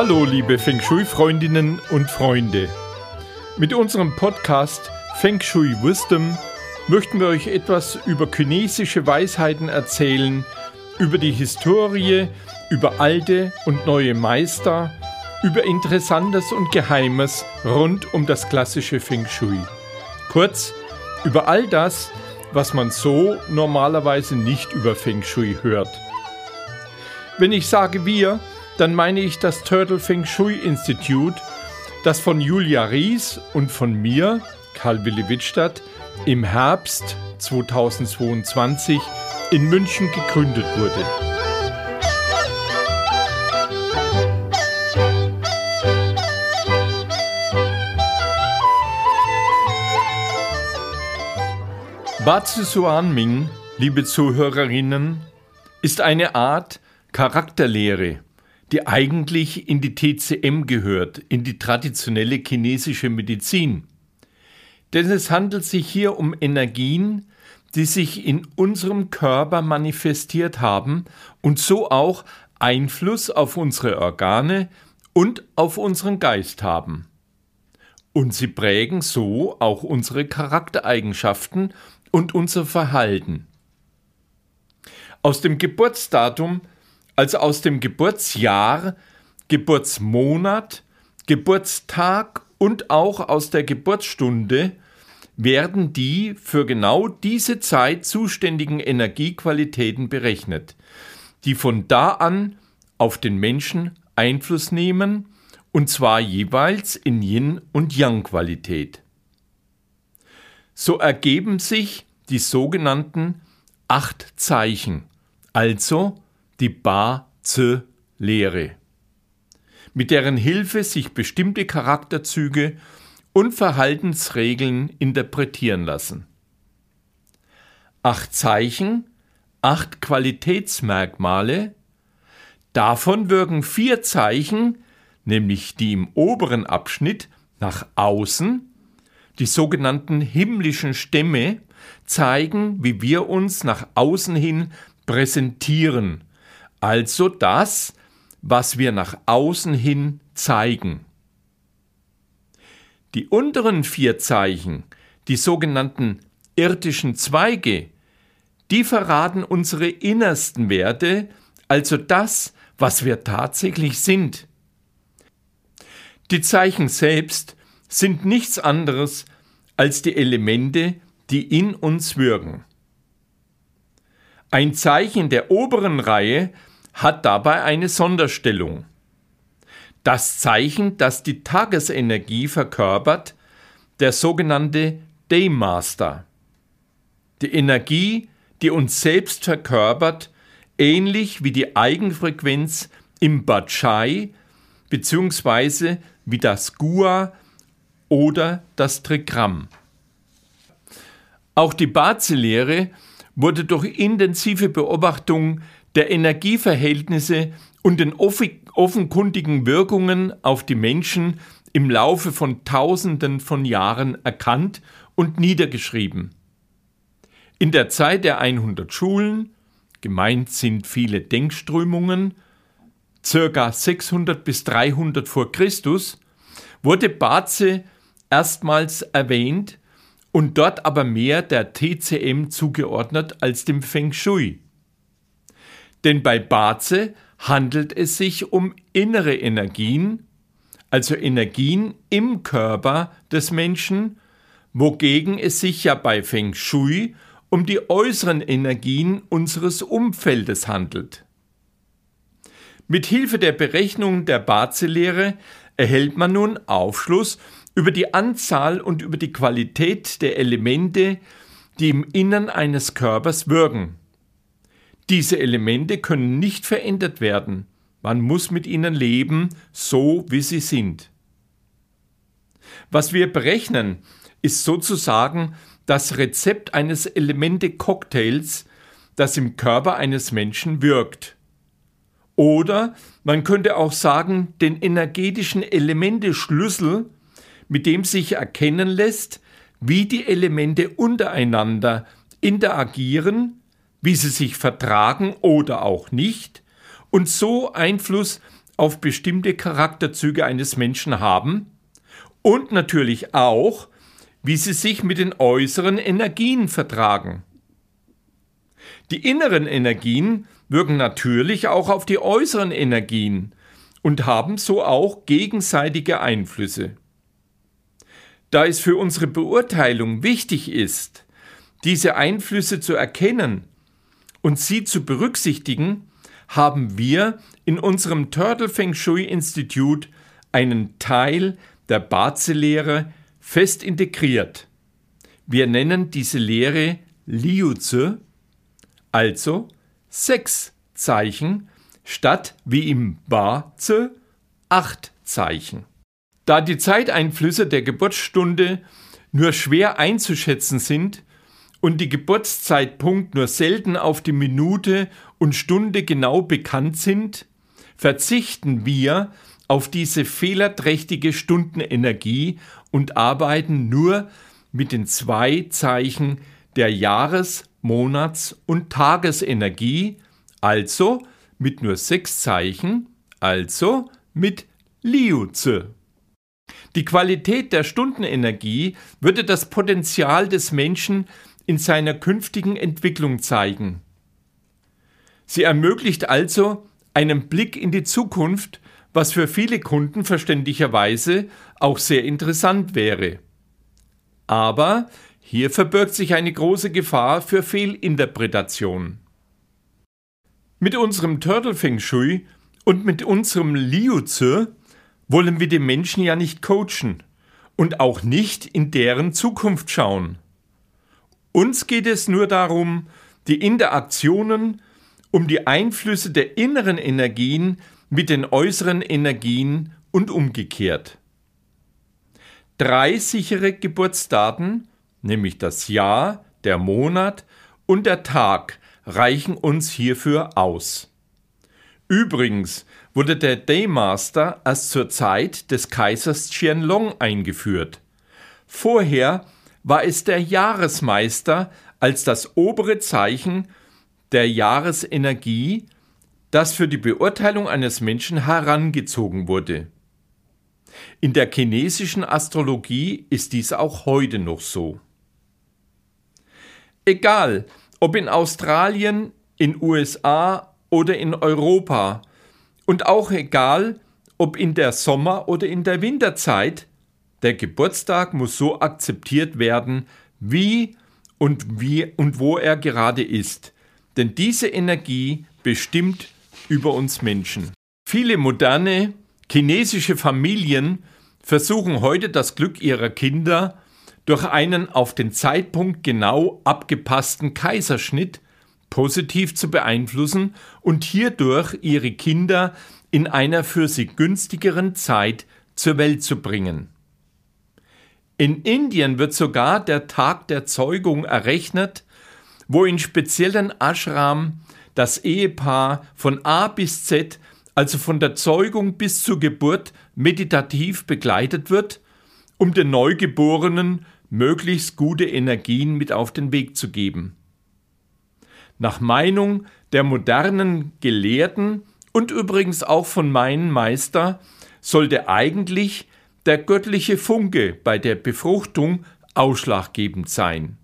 Hallo, liebe Feng Shui-Freundinnen und Freunde. Mit unserem Podcast Feng Shui Wisdom möchten wir euch etwas über chinesische Weisheiten erzählen, über die Historie, über alte und neue Meister, über Interessantes und Geheimes rund um das klassische Feng Shui. Kurz, über all das, was man so normalerweise nicht über Feng Shui hört. Wenn ich sage wir, dann meine ich das Turtle Feng Shui Institute, das von Julia Ries und von mir, Karl Willi Wittstadt, im Herbst 2022 in München gegründet wurde. Bazi Suanming, liebe Zuhörerinnen, ist eine Art Charakterlehre, die eigentlich in die TCM gehört, in die traditionelle chinesische Medizin. Denn es handelt sich hier um Energien, die sich in unserem Körper manifestiert haben und so auch Einfluss auf unsere Organe und auf unseren Geist haben. Und sie prägen so auch unsere Charaktereigenschaften und unser Verhalten. Aus dem Geburtsdatum also aus dem Geburtsjahr, Geburtsmonat, Geburtstag und auch aus der Geburtsstunde werden die für genau diese Zeit zuständigen Energiequalitäten berechnet, die von da an auf den Menschen Einfluss nehmen, und zwar jeweils in Yin- und Yang-Qualität. So ergeben sich die sogenannten acht Zeichen, also die Ba-Zi-Lehre, mit deren Hilfe sich bestimmte Charakterzüge und Verhaltensregeln interpretieren lassen. Acht Zeichen, acht Qualitätsmerkmale, davon wirken vier Zeichen, nämlich die im oberen Abschnitt nach außen, die sogenannten himmlischen Stämme, zeigen, wie wir uns nach außen hin präsentieren also das, was wir nach außen hin zeigen. Die unteren vier Zeichen, die sogenannten irdischen Zweige, die verraten unsere innersten Werte, also das, was wir tatsächlich sind. Die Zeichen selbst sind nichts anderes als die Elemente, die in uns wirken. Ein Zeichen der oberen Reihe hat dabei eine Sonderstellung. Das Zeichen, das die Tagesenergie verkörpert, der sogenannte Daymaster. Die Energie, die uns selbst verkörpert, ähnlich wie die Eigenfrequenz im Bachai bzw. wie das Gua oder das Trigramm. Auch die Bazi-Lehre wurde durch intensive Beobachtung der Energieverhältnisse und den offenkundigen Wirkungen auf die Menschen im Laufe von Tausenden von Jahren erkannt und niedergeschrieben. In der Zeit der 100 Schulen, gemeint sind viele Denkströmungen, circa 600 bis 300 vor Christus, wurde Baze erstmals erwähnt und dort aber mehr der TCM zugeordnet als dem Feng Shui. Denn bei Baze handelt es sich um innere Energien, also Energien im Körper des Menschen, wogegen es sich ja bei Feng Shui um die äußeren Energien unseres Umfeldes handelt. Mit Hilfe der Berechnung der Baze-Lehre erhält man nun Aufschluss über die Anzahl und über die Qualität der Elemente, die im Innern eines Körpers wirken. Diese Elemente können nicht verändert werden. Man muss mit ihnen leben, so wie sie sind. Was wir berechnen, ist sozusagen das Rezept eines Elemente-Cocktails, das im Körper eines Menschen wirkt. Oder man könnte auch sagen, den energetischen Elemente-Schlüssel, mit dem sich erkennen lässt, wie die Elemente untereinander interagieren wie sie sich vertragen oder auch nicht und so Einfluss auf bestimmte Charakterzüge eines Menschen haben und natürlich auch, wie sie sich mit den äußeren Energien vertragen. Die inneren Energien wirken natürlich auch auf die äußeren Energien und haben so auch gegenseitige Einflüsse. Da es für unsere Beurteilung wichtig ist, diese Einflüsse zu erkennen und sie zu berücksichtigen, haben wir in unserem Turtle Feng Shui Institut einen Teil der Bazi-Lehre fest integriert. Wir nennen diese Lehre Liuzi, also sechs Zeichen, statt wie im Bazi acht Zeichen. Da die Zeiteinflüsse der Geburtsstunde nur schwer einzuschätzen sind und die Geburtszeitpunkt nur selten auf die Minute und Stunde genau bekannt sind, verzichten wir auf diese fehlerträchtige Stundenenergie und arbeiten nur mit den zwei Zeichen der Jahres-, Monats- und Tagesenergie, also mit nur sechs Zeichen, also mit Liuze. Die Qualität der Stundenenergie würde das Potenzial des Menschen in seiner künftigen Entwicklung zeigen. Sie ermöglicht also einen Blick in die Zukunft, was für viele Kunden verständlicherweise auch sehr interessant wäre. Aber hier verbirgt sich eine große Gefahr für Fehlinterpretation. Mit unserem Turtle Feng Shui und mit unserem Liu Zi wollen wir die Menschen ja nicht coachen und auch nicht in deren Zukunft schauen. Uns geht es nur darum, die Interaktionen, um die Einflüsse der inneren Energien mit den äußeren Energien und umgekehrt. Drei sichere Geburtsdaten, nämlich das Jahr, der Monat und der Tag, reichen uns hierfür aus. Übrigens wurde der Daymaster erst zur Zeit des Kaisers Qianlong eingeführt. Vorher war es der Jahresmeister als das obere Zeichen der Jahresenergie, das für die Beurteilung eines Menschen herangezogen wurde. In der chinesischen Astrologie ist dies auch heute noch so. Egal, ob in Australien, in USA oder in Europa und auch egal, ob in der Sommer- oder in der Winterzeit, der Geburtstag muss so akzeptiert werden, wie und wie und wo er gerade ist, denn diese Energie bestimmt über uns Menschen. Viele moderne chinesische Familien versuchen heute das Glück ihrer Kinder durch einen auf den Zeitpunkt genau abgepassten Kaiserschnitt positiv zu beeinflussen und hierdurch ihre Kinder in einer für sie günstigeren Zeit zur Welt zu bringen. In Indien wird sogar der Tag der Zeugung errechnet, wo in speziellen Ashram das Ehepaar von A bis Z, also von der Zeugung bis zur Geburt, meditativ begleitet wird, um den Neugeborenen möglichst gute Energien mit auf den Weg zu geben. Nach Meinung der modernen Gelehrten und übrigens auch von meinem Meister sollte eigentlich der göttliche Funke bei der Befruchtung ausschlaggebend sein.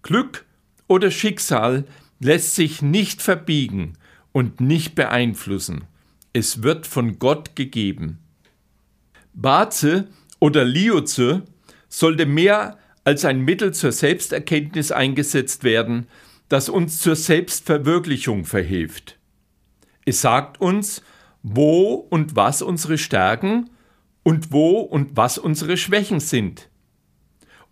Glück oder Schicksal lässt sich nicht verbiegen und nicht beeinflussen. Es wird von Gott gegeben. Baze oder Lioze sollte mehr als ein Mittel zur Selbsterkenntnis eingesetzt werden, das uns zur Selbstverwirklichung verhilft. Es sagt uns, wo und was unsere Stärken und wo und was unsere Schwächen sind.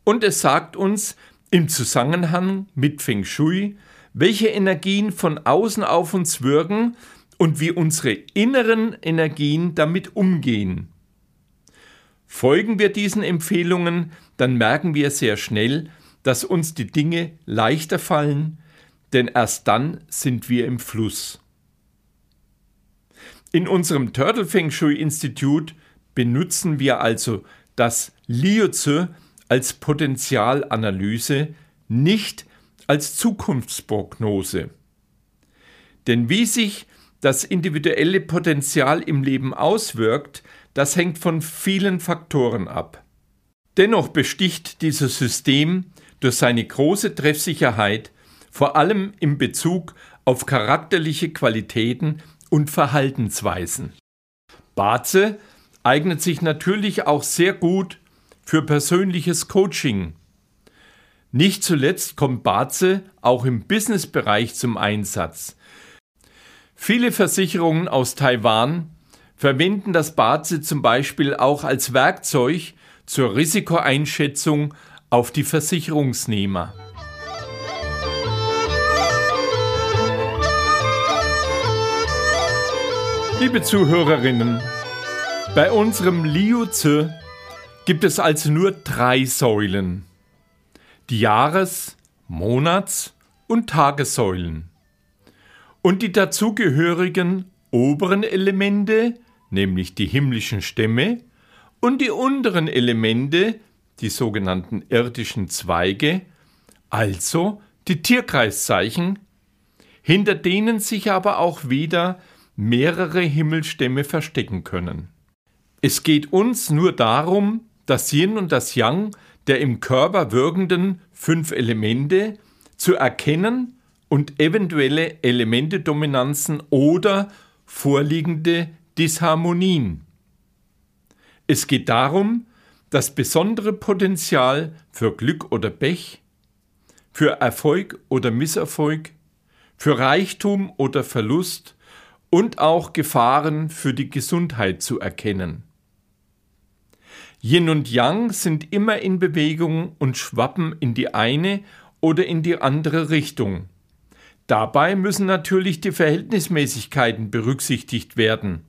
Und es sagt uns im Zusammenhang mit Feng Shui, welche Energien von außen auf uns wirken und wie unsere inneren Energien damit umgehen. Folgen wir diesen Empfehlungen, dann merken wir sehr schnell, dass uns die Dinge leichter fallen, denn erst dann sind wir im Fluss. In unserem Turtle Feng Shui Institut benutzen wir also das Liuzi als Potenzialanalyse, nicht als Zukunftsprognose. Denn wie sich das individuelle Potenzial im Leben auswirkt, das hängt von vielen Faktoren ab. Dennoch besticht dieses System durch seine große Treffsicherheit, vor allem in Bezug auf charakterliche Qualitäten und Verhaltensweisen. Baze eignet sich natürlich auch sehr gut für persönliches Coaching. Nicht zuletzt kommt Baze auch im Businessbereich zum Einsatz. Viele Versicherungen aus Taiwan verwenden das Baze zum Beispiel auch als Werkzeug zur Risikoeinschätzung auf die Versicherungsnehmer. Liebe Zuhörerinnen, bei unserem Liu Tzu gibt es also nur drei Säulen. Die Jahres-, Monats- und Tagessäulen. Und die dazugehörigen oberen Elemente, nämlich die himmlischen Stämme, und die unteren Elemente, die sogenannten irdischen Zweige, also die Tierkreiszeichen, hinter denen sich aber auch wieder mehrere Himmelstämme verstecken können. Es geht uns nur darum, das Yin und das Yang der im Körper wirkenden fünf Elemente zu erkennen und eventuelle Elementedominanzen oder vorliegende Disharmonien. Es geht darum, das besondere Potenzial für Glück oder Pech, für Erfolg oder Misserfolg, für Reichtum oder Verlust und auch Gefahren für die Gesundheit zu erkennen. Yin und Yang sind immer in Bewegung und schwappen in die eine oder in die andere Richtung. Dabei müssen natürlich die Verhältnismäßigkeiten berücksichtigt werden.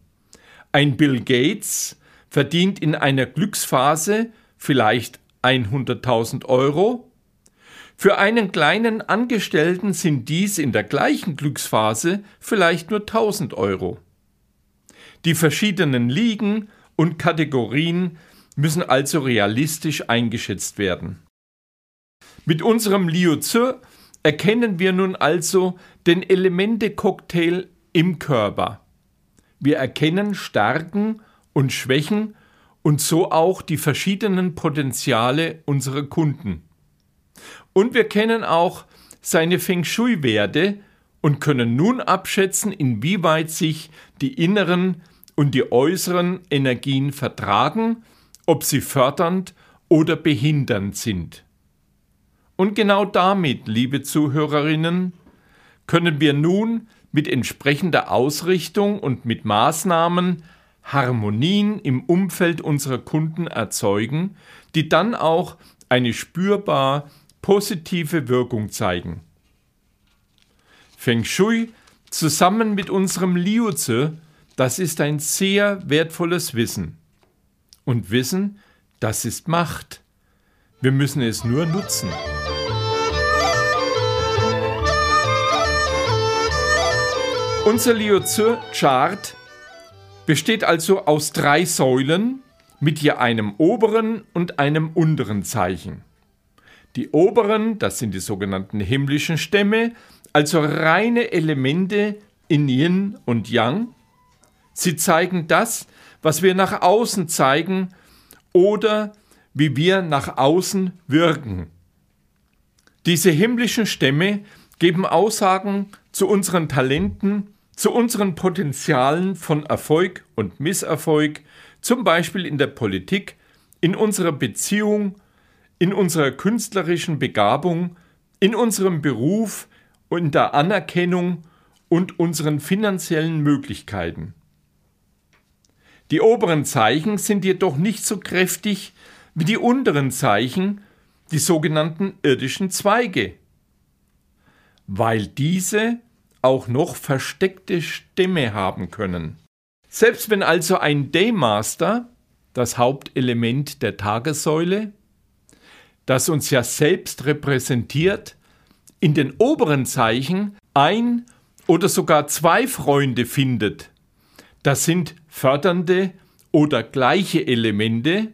Ein Bill Gates verdient in einer Glücksphase vielleicht 100.000 Euro. Für einen kleinen Angestellten sind dies in der gleichen Glücksphase vielleicht nur 1000 Euro. Die verschiedenen Ligen und Kategorien müssen also realistisch eingeschätzt werden. Mit unserem Liu Tzu erkennen wir nun also den Elemente-Cocktail im Körper. Wir erkennen Stärken und Schwächen und so auch die verschiedenen Potenziale unserer Kunden. Und wir kennen auch seine Feng Shui-Werte und können nun abschätzen, inwieweit sich die inneren und die äußeren Energien vertragen ob sie fördernd oder behindernd sind. Und genau damit, liebe Zuhörerinnen, können wir nun mit entsprechender Ausrichtung und mit Maßnahmen Harmonien im Umfeld unserer Kunden erzeugen, die dann auch eine spürbar positive Wirkung zeigen. Feng Shui zusammen mit unserem Liuze, das ist ein sehr wertvolles Wissen und wissen, das ist Macht. Wir müssen es nur nutzen. Unser Liuzur-Chart besteht also aus drei Säulen mit je einem oberen und einem unteren Zeichen. Die oberen, das sind die sogenannten himmlischen Stämme, also reine Elemente in Yin und Yang. Sie zeigen das, was wir nach außen zeigen oder wie wir nach außen wirken. Diese himmlischen Stämme geben Aussagen zu unseren Talenten, zu unseren Potenzialen von Erfolg und Misserfolg, zum Beispiel in der Politik, in unserer Beziehung, in unserer künstlerischen Begabung, in unserem Beruf und der Anerkennung und unseren finanziellen Möglichkeiten. Die oberen Zeichen sind jedoch nicht so kräftig wie die unteren Zeichen, die sogenannten irdischen Zweige, weil diese auch noch versteckte Stämme haben können. Selbst wenn also ein Daymaster, das Hauptelement der Tagessäule, das uns ja selbst repräsentiert, in den oberen Zeichen ein oder sogar zwei Freunde findet, das sind fördernde oder gleiche Elemente,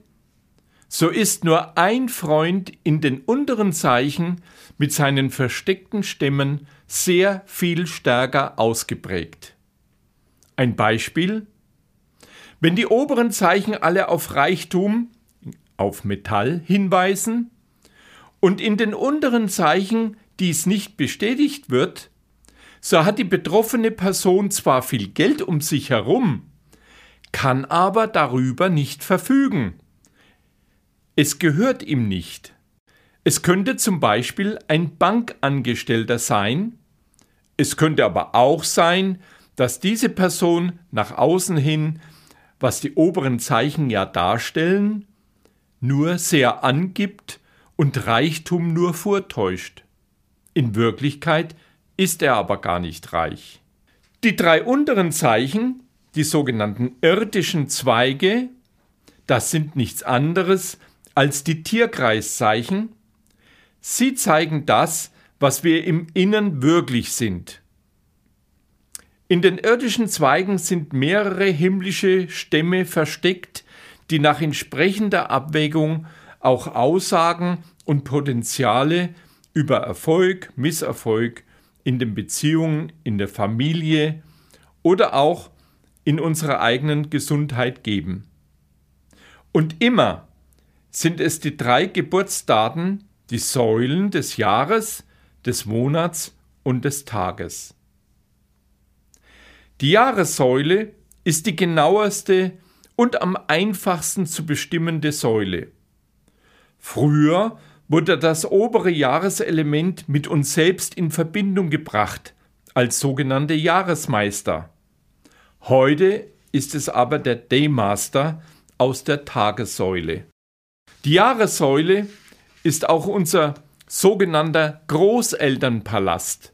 so ist nur ein Freund in den unteren Zeichen mit seinen versteckten Stämmen sehr viel stärker ausgeprägt. Ein Beispiel? Wenn die oberen Zeichen alle auf Reichtum, auf Metall hinweisen und in den unteren Zeichen dies nicht bestätigt wird, so hat die betroffene Person zwar viel Geld um sich herum, kann aber darüber nicht verfügen. Es gehört ihm nicht. Es könnte zum Beispiel ein Bankangestellter sein, es könnte aber auch sein, dass diese Person nach außen hin, was die oberen Zeichen ja darstellen, nur sehr angibt und Reichtum nur vortäuscht. In Wirklichkeit ist er aber gar nicht reich. Die drei unteren Zeichen, die sogenannten irdischen Zweige, das sind nichts anderes als die Tierkreiszeichen. Sie zeigen das, was wir im Innern wirklich sind. In den irdischen Zweigen sind mehrere himmlische Stämme versteckt, die nach entsprechender Abwägung auch Aussagen und Potenziale über Erfolg, Misserfolg in den Beziehungen, in der Familie oder auch in unserer eigenen Gesundheit geben. Und immer sind es die drei Geburtsdaten, die Säulen des Jahres, des Monats und des Tages. Die Jahressäule ist die genaueste und am einfachsten zu bestimmende Säule. Früher wurde das obere Jahreselement mit uns selbst in Verbindung gebracht als sogenannte Jahresmeister. Heute ist es aber der Daymaster aus der Tagessäule. Die Jahressäule ist auch unser sogenannter Großelternpalast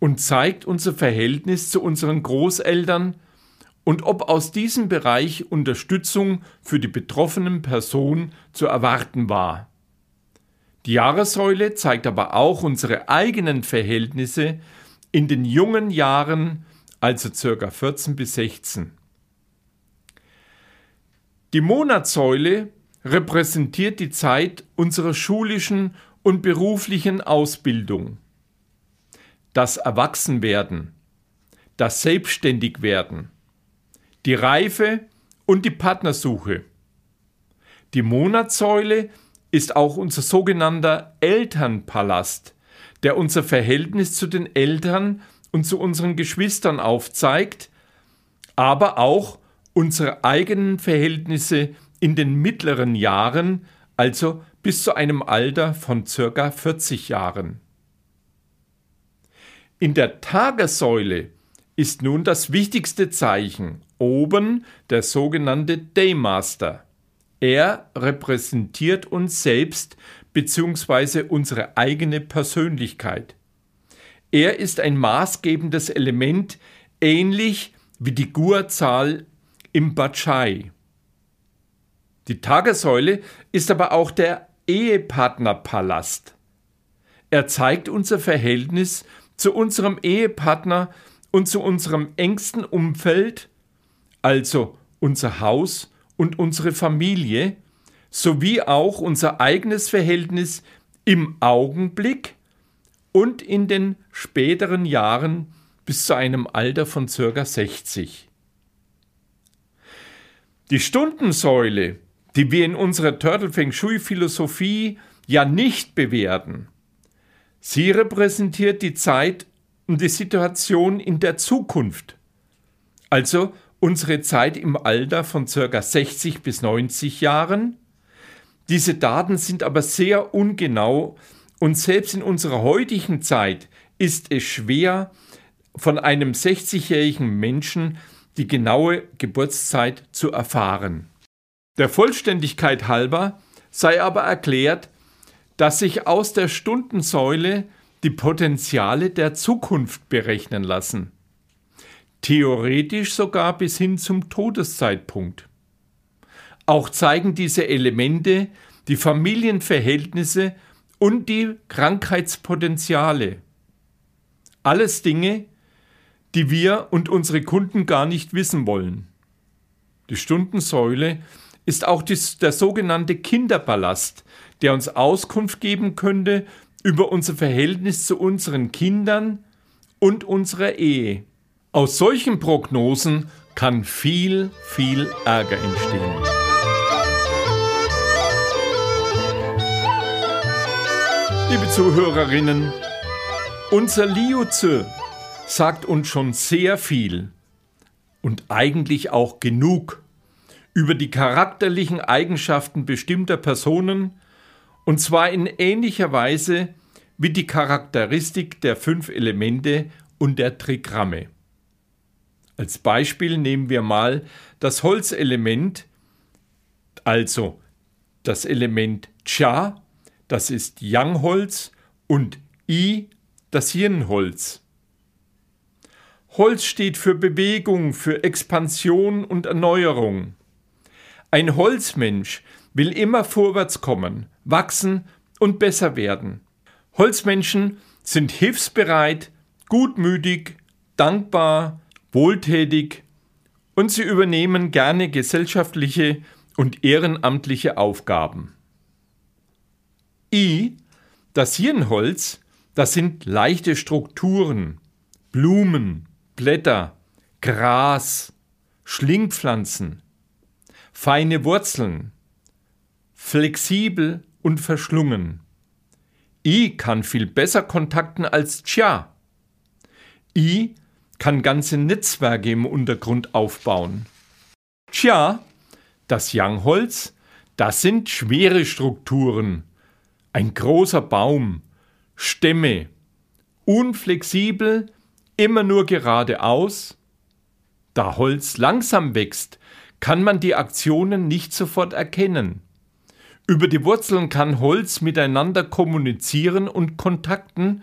und zeigt unser Verhältnis zu unseren Großeltern und ob aus diesem Bereich Unterstützung für die betroffenen Person zu erwarten war. Die Jahressäule zeigt aber auch unsere eigenen Verhältnisse in den jungen Jahren, also ca. 14 bis 16. Die Monatssäule repräsentiert die Zeit unserer schulischen und beruflichen Ausbildung. Das Erwachsenwerden, das Selbstständigwerden, die Reife und die Partnersuche. Die Monatssäule ist auch unser sogenannter Elternpalast, der unser Verhältnis zu den Eltern und zu unseren Geschwistern aufzeigt, aber auch unsere eigenen Verhältnisse in den mittleren Jahren, also bis zu einem Alter von circa 40 Jahren. In der Tagessäule ist nun das wichtigste Zeichen oben der sogenannte Daymaster. Er repräsentiert uns selbst bzw. unsere eigene Persönlichkeit. Er ist ein maßgebendes Element, ähnlich wie die Gur-Zahl im Bachai. Die Tagessäule ist aber auch der Ehepartnerpalast. Er zeigt unser Verhältnis zu unserem Ehepartner und zu unserem engsten Umfeld, also unser Haus und unsere Familie, sowie auch unser eigenes Verhältnis im Augenblick und in den späteren Jahren bis zu einem Alter von circa 60. Die Stundensäule, die wir in unserer Turtle Feng Shui Philosophie ja nicht bewerten, sie repräsentiert die Zeit und die Situation in der Zukunft, also unsere Zeit im Alter von ca. 60 bis 90 Jahren. Diese Daten sind aber sehr ungenau und selbst in unserer heutigen Zeit ist es schwer, von einem 60-jährigen Menschen die genaue Geburtszeit zu erfahren. Der Vollständigkeit halber sei aber erklärt, dass sich aus der Stundensäule die Potenziale der Zukunft berechnen lassen. Theoretisch sogar bis hin zum Todeszeitpunkt. Auch zeigen diese Elemente die Familienverhältnisse und die Krankheitspotenziale. Alles Dinge, die wir und unsere Kunden gar nicht wissen wollen. Die Stundensäule ist auch der sogenannte Kinderballast, der uns Auskunft geben könnte über unser Verhältnis zu unseren Kindern und unserer Ehe. Aus solchen Prognosen kann viel, viel Ärger entstehen. Liebe Zuhörerinnen, unser Liuze sagt uns schon sehr viel und eigentlich auch genug über die charakterlichen Eigenschaften bestimmter Personen, und zwar in ähnlicher Weise wie die Charakteristik der fünf Elemente und der Trigramme. Als Beispiel nehmen wir mal das Holzelement, also das Element Cha, das ist Yang-Holz, und I, das Yin-Holz. Holz steht für Bewegung, für Expansion und Erneuerung. Ein Holzmensch will immer vorwärts kommen, wachsen und besser werden. Holzmenschen sind hilfsbereit, gutmütig, dankbar, wohltätig und sie übernehmen gerne gesellschaftliche und ehrenamtliche Aufgaben. I, das Hirnholz, das sind leichte Strukturen, Blumen, Blätter, Gras, Schlingpflanzen, feine Wurzeln, flexibel und verschlungen. I kann viel besser kontakten als Tja. I kann ganze Netzwerke im Untergrund aufbauen. Tja, das Yangholz, das sind schwere Strukturen. Ein großer Baum, Stämme, unflexibel, immer nur geradeaus. Da Holz langsam wächst, kann man die Aktionen nicht sofort erkennen. Über die Wurzeln kann Holz miteinander kommunizieren und kontakten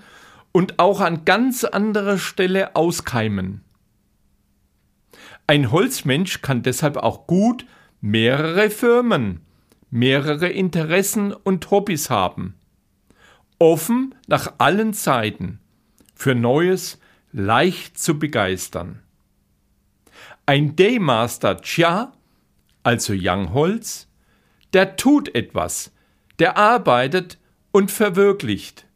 und auch an ganz anderer Stelle auskeimen. Ein Holzmensch kann deshalb auch gut mehrere Firmen, mehrere Interessen und Hobbys haben. Offen nach allen Seiten, für Neues leicht zu begeistern. Ein Daymaster Chia, also Youngholz, der tut etwas, der arbeitet und verwirklicht.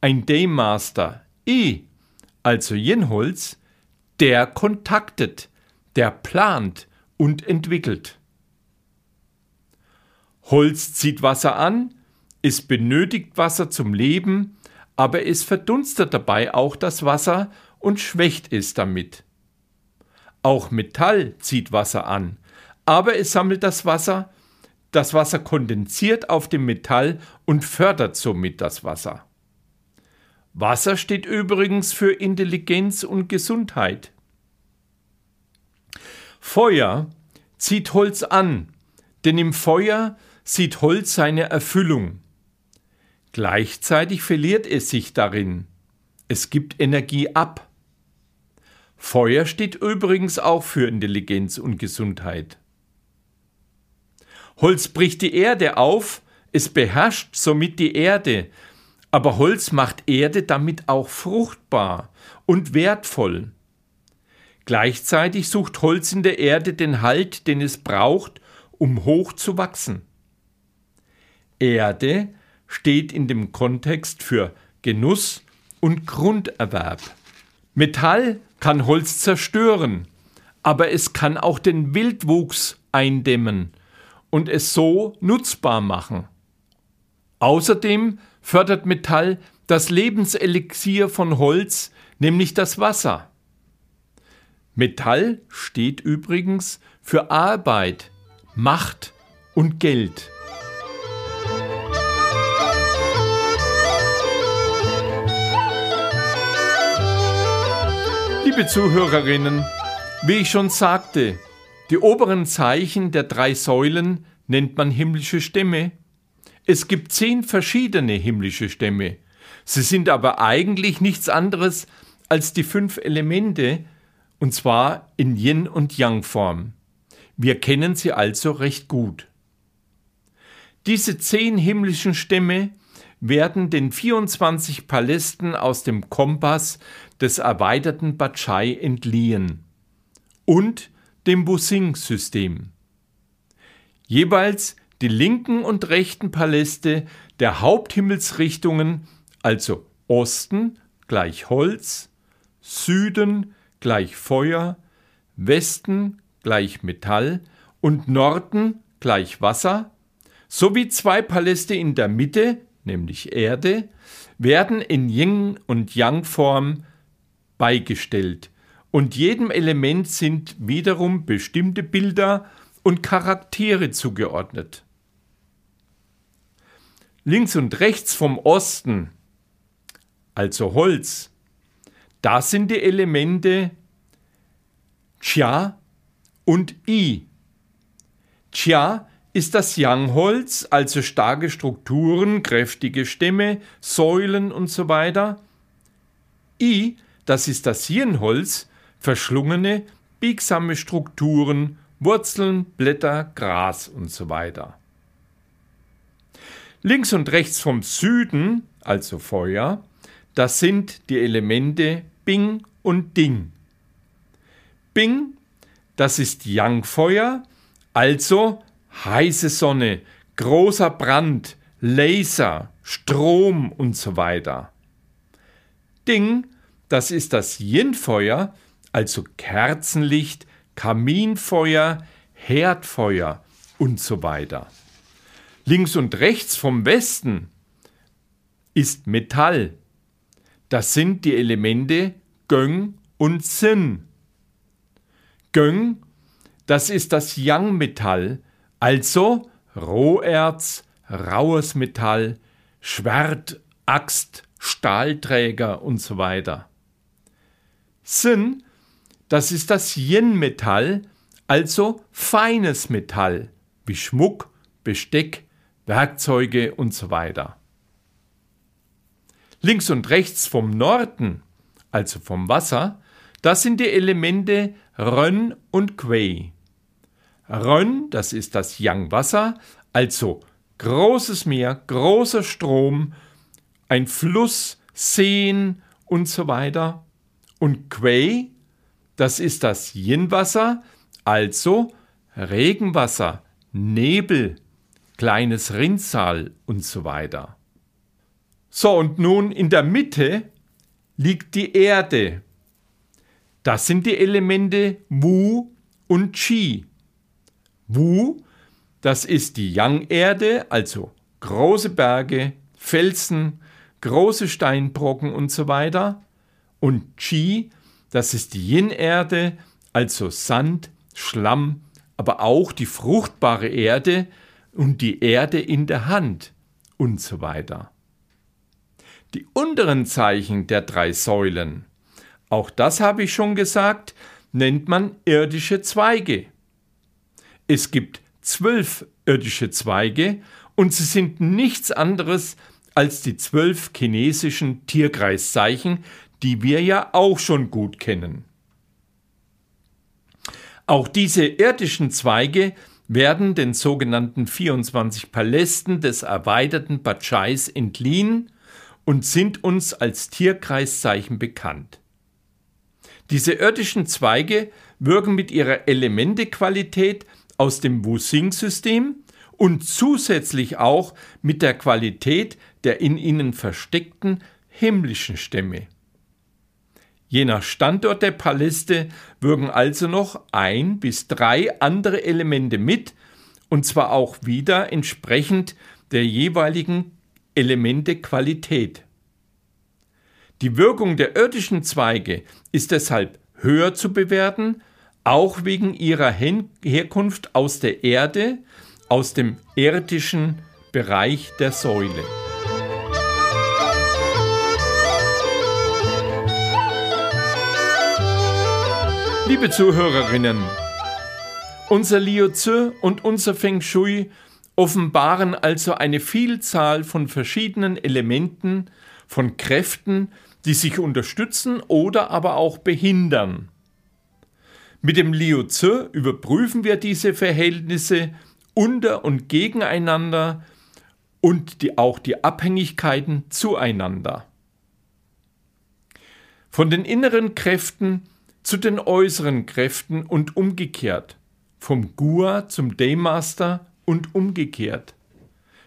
Ein Daymaster I, also Yinholz, der kontaktet, der plant und entwickelt. Holz zieht Wasser an, es benötigt Wasser zum Leben, aber es verdunstet dabei auch das Wasser und schwächt es damit. Auch Metall zieht Wasser an, aber es sammelt das Wasser, das Wasser kondensiert auf dem Metall und fördert somit das Wasser. Wasser steht übrigens für Intelligenz und Gesundheit. Feuer zieht Holz an, denn im Feuer sieht Holz seine Erfüllung. Gleichzeitig verliert es sich darin. Es gibt Energie ab. Feuer steht übrigens auch für Intelligenz und Gesundheit. Holz bricht die Erde auf, es beherrscht somit die Erde, aber Holz macht Erde damit auch fruchtbar und wertvoll. Gleichzeitig sucht Holz in der Erde den Halt, den es braucht, um hoch zu wachsen. Erde steht in dem Kontext für Genuss und Grunderwerb. Metall kann Holz zerstören, aber es kann auch den Wildwuchs eindämmen und es so nutzbar machen. Außerdem fördert Metall das Lebenselixier von Holz, nämlich das Wasser. Metall steht übrigens für Arbeit, Macht und Geld. Liebe Zuhörerinnen, wie ich schon sagte, die oberen Zeichen der drei Säulen nennt man himmlische Stämme. Es gibt zehn verschiedene himmlische Stämme. Sie sind aber eigentlich nichts anderes als die fünf Elemente, und zwar in Yin und Yang Form. Wir kennen sie also recht gut. Diese zehn himmlischen Stämme werden den 24 Palästen aus dem Kompass des erweiterten Bachai entliehen und dem Busing-System. Jeweils die linken und rechten Paläste der Haupthimmelsrichtungen, also Osten gleich Holz, Süden gleich Feuer, Westen gleich Metall und Norden gleich Wasser, sowie zwei Paläste in der Mitte, nämlich Erde, werden in Yin und Yang Form beigestellt, und jedem Element sind wiederum bestimmte Bilder und Charaktere zugeordnet. Links und rechts vom Osten, also Holz, da sind die Elemente Chia und I. Chia ist das Yang-Holz, also starke Strukturen, kräftige Stämme, Säulen und so weiter. I, das ist das Yin-Holz, verschlungene, biegsame Strukturen, Wurzeln, Blätter, Gras und so weiter. Links und rechts vom Süden, also Feuer, das sind die Elemente Bing und Ding. Bing, das ist Yang-Feuer, also heiße Sonne, großer Brand, Laser, Strom und so weiter. Ding, das ist das Yin-Feuer, also Kerzenlicht, Kaminfeuer, Herdfeuer und so weiter. Links und rechts vom Westen ist Metall. Das sind die Elemente Göng und Sin. Göng, das ist das Yang-Metall, also Roherz, raues Metall, Schwert, Axt, Stahlträger und so weiter. Sin, das ist das Yin-Metall, also feines Metall, wie Schmuck, Besteck, Werkzeuge und so weiter. Links und rechts vom Norden, also vom Wasser, das sind die Elemente Rön und Quei. Rön, das ist das Yang-Wasser, also großes Meer, großer Strom, ein Fluss, Seen und so weiter. Und Quei, das ist das Yin-Wasser, also Regenwasser, Nebel, kleines Rinnsal und so weiter. So, und nun in der Mitte liegt die Erde. Das sind die Elemente Wu und Qi. Wu, das ist die Yang-Erde, also große Berge, Felsen, große Steinbrocken und so weiter. Und Qi, das ist die Yin-Erde, also Sand, Schlamm, aber auch die fruchtbare Erde und die Erde in der Hand und so weiter. Die unteren Zeichen der drei Säulen, auch das habe ich schon gesagt, nennt man irdische Zweige. Es gibt zwölf irdische Zweige und sie sind nichts anderes als die zwölf chinesischen Tierkreiszeichen, die wir ja auch schon gut kennen. Auch diese irdischen Zweige werden den sogenannten 24 Palästen des erweiterten Batschais entliehen und sind uns als Tierkreiszeichen bekannt. Diese irdischen Zweige wirken mit ihrer Elementequalität aus dem Wu-Xing-System und zusätzlich auch mit der Qualität der in ihnen versteckten himmlischen Stämme. Je nach Standort der Paläste wirken also noch ein bis drei andere Elemente mit, und zwar auch wieder entsprechend der jeweiligen Elementequalität. Die Wirkung der irdischen Zweige ist deshalb höher zu bewerten auch wegen ihrer Herkunft aus der Erde, aus dem irdischen Bereich der Säule. Liebe Zuhörerinnen, unser Liu Tzu und unser Feng Shui offenbaren also eine Vielzahl von verschiedenen Elementen, von Kräften, die sich unterstützen oder aber auch behindern. Mit dem Liu Tzu überprüfen wir diese Verhältnisse unter und gegeneinander und die, auch die Abhängigkeiten zueinander. Von den inneren Kräften zu den äußeren Kräften und umgekehrt. Vom Gua zum Daymaster und umgekehrt.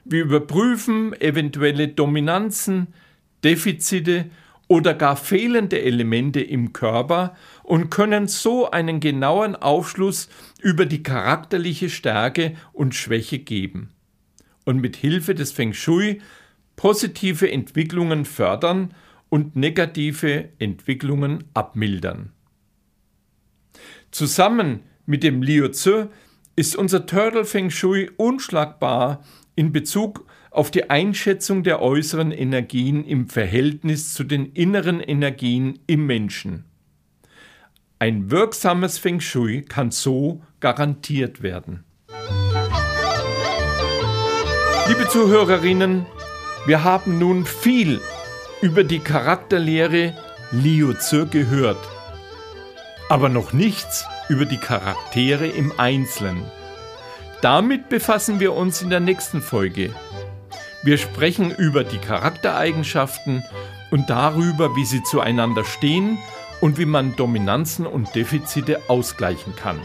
Wir überprüfen eventuelle Dominanzen, Defizite oder gar fehlende Elemente im Körper und können so einen genauen Aufschluss über die charakterliche Stärke und Schwäche geben und mit Hilfe des Feng Shui positive Entwicklungen fördern und negative Entwicklungen abmildern. Zusammen mit dem Liu Tzu ist unser Turtle Feng Shui unschlagbar in Bezug auf die Einschätzung der äußeren Energien im Verhältnis zu den inneren Energien im Menschen. Ein wirksames Feng Shui kann so garantiert werden. Liebe Zuhörerinnen, wir haben nun viel über die Charakterlehre Liu Tzu gehört, aber noch nichts über die Charaktere im Einzelnen. Damit befassen wir uns in der nächsten Folge. Wir sprechen über die Charaktereigenschaften und darüber, wie sie zueinander stehen und wie man Dominanzen und Defizite ausgleichen kann.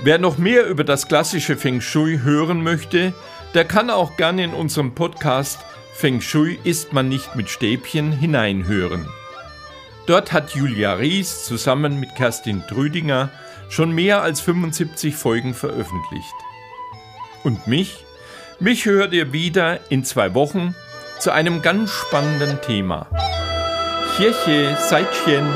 Wer noch mehr über das klassische Feng Shui hören möchte, der kann auch gerne in unserem Podcast Feng Shui isst man nicht mit Stäbchen hineinhören. Dort hat Julia Ries zusammen mit Kerstin Trüdinger schon mehr als 75 Folgen veröffentlicht. Und mich? Mich hört ihr wieder in zwei Wochen zu einem ganz spannenden Thema. Kirche, Seitchen.